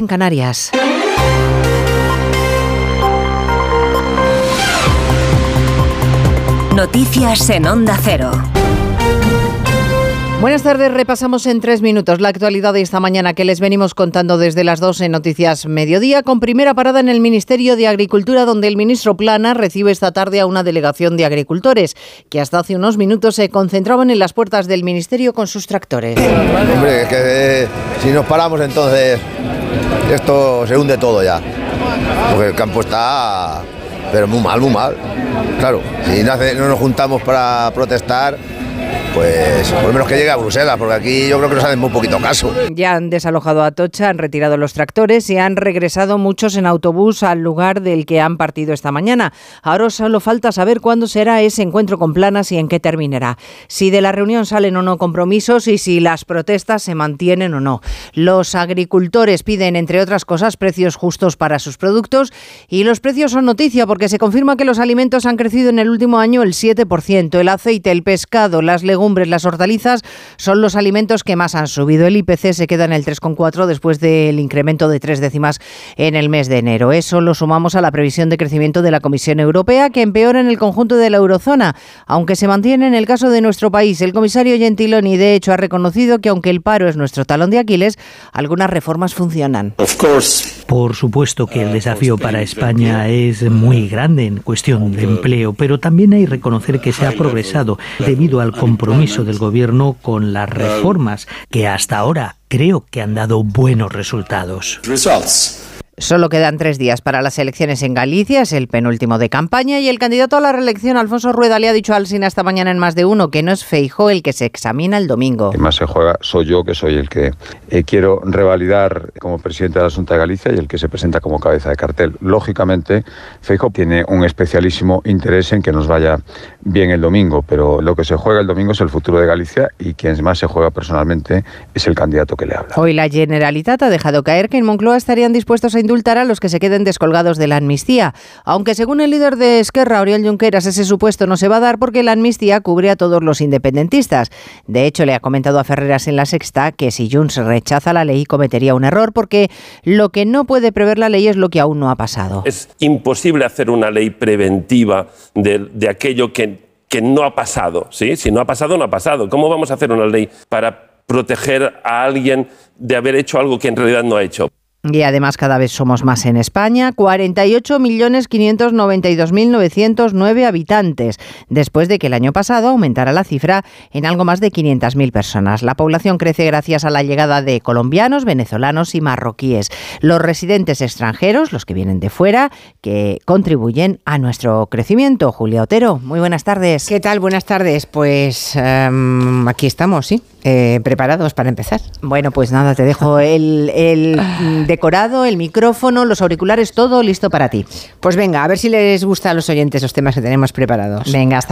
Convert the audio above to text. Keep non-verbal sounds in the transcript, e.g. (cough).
en Canarias. Noticias en Onda Cero. Buenas tardes, repasamos en tres minutos la actualidad de esta mañana que les venimos contando desde las dos en Noticias Mediodía, con primera parada en el Ministerio de Agricultura, donde el ministro Plana recibe esta tarde a una delegación de agricultores que hasta hace unos minutos se concentraban en las puertas del Ministerio con sus tractores. Hombre, es que eh, si nos paramos entonces esto se hunde todo ya, porque el campo está, pero muy mal, muy mal. Claro, si no, no nos juntamos para protestar, pues por lo menos que llegue a Bruselas, porque aquí yo creo que nos hacen muy poquito caso. Ya han desalojado a Atocha, han retirado los tractores y han regresado muchos en autobús al lugar del que han partido esta mañana. Ahora solo falta saber cuándo será ese encuentro con planas y en qué terminará. Si de la reunión salen o no compromisos y si las protestas se mantienen o no. Los agricultores piden, entre otras cosas, precios justos para sus productos y los precios son noticia porque se confirma que los alimentos han crecido en el último año el 7%. El aceite, el pescado, las legumbres, las hortalizas son los alimentos que más han subido. El IPC se queda en el 3,4 después del incremento de tres décimas en el mes de enero. Eso lo sumamos a la previsión de crecimiento de la Comisión Europea que empeora en el conjunto de la eurozona, aunque se mantiene en el caso de nuestro país. El comisario Gentiloni, de hecho, ha reconocido que aunque el paro es nuestro talón de Aquiles, algunas reformas funcionan. Por supuesto que el desafío para España es muy grande en cuestión de empleo, pero también hay que reconocer que se ha progresado debido al compromiso del Gobierno con las reformas que hasta ahora creo que han dado buenos resultados. Solo quedan tres días para las elecciones en Galicia, es el penúltimo de campaña y el candidato a la reelección, Alfonso Rueda, le ha dicho al Sina esta mañana en más de uno que no es Feijo el que se examina el domingo. que más se juega soy yo, que soy el que eh, quiero revalidar como presidente de la Junta de Galicia y el que se presenta como cabeza de cartel. Lógicamente, Feijóo tiene un especialísimo interés en que nos vaya bien el domingo, pero lo que se juega el domingo es el futuro de Galicia y quien más se juega personalmente es el candidato que le habla. Hoy la Generalitat ha dejado caer que en Moncloa estarían dispuestos a indultar a los que se queden descolgados de la amnistía, aunque según el líder de Esquerra, Oriol Junqueras, ese supuesto no se va a dar porque la amnistía cubre a todos los independentistas. De hecho, le ha comentado a Ferreras en la Sexta que si Junts rechaza la ley cometería un error porque lo que no puede prever la ley es lo que aún no ha pasado. Es imposible hacer una ley preventiva de, aquello que, que no ha pasado. ¿sí? Si no ha pasado, no ha pasado. ¿Cómo vamos a hacer una ley para proteger a alguien de haber hecho algo que en realidad no ha hecho? Y además cada vez somos más en España, 48.592.909 habitantes, después de que el año pasado aumentara la cifra en algo más de 500.000 personas. La población crece gracias a la llegada de colombianos, venezolanos y marroquíes. Los residentes extranjeros, los que vienen de fuera, que contribuyen a nuestro crecimiento. Julia Otero, muy buenas tardes. ¿Qué tal? Buenas tardes. Pues em, aquí estamos, sí, eh, preparados para empezar. Bueno, pues nada, te dejo el, el (sighs) decorado, el micrófono, los auriculares, todo listo para ti. Pues venga, a ver si les gusta a los oyentes los temas que tenemos preparados. Venga, hasta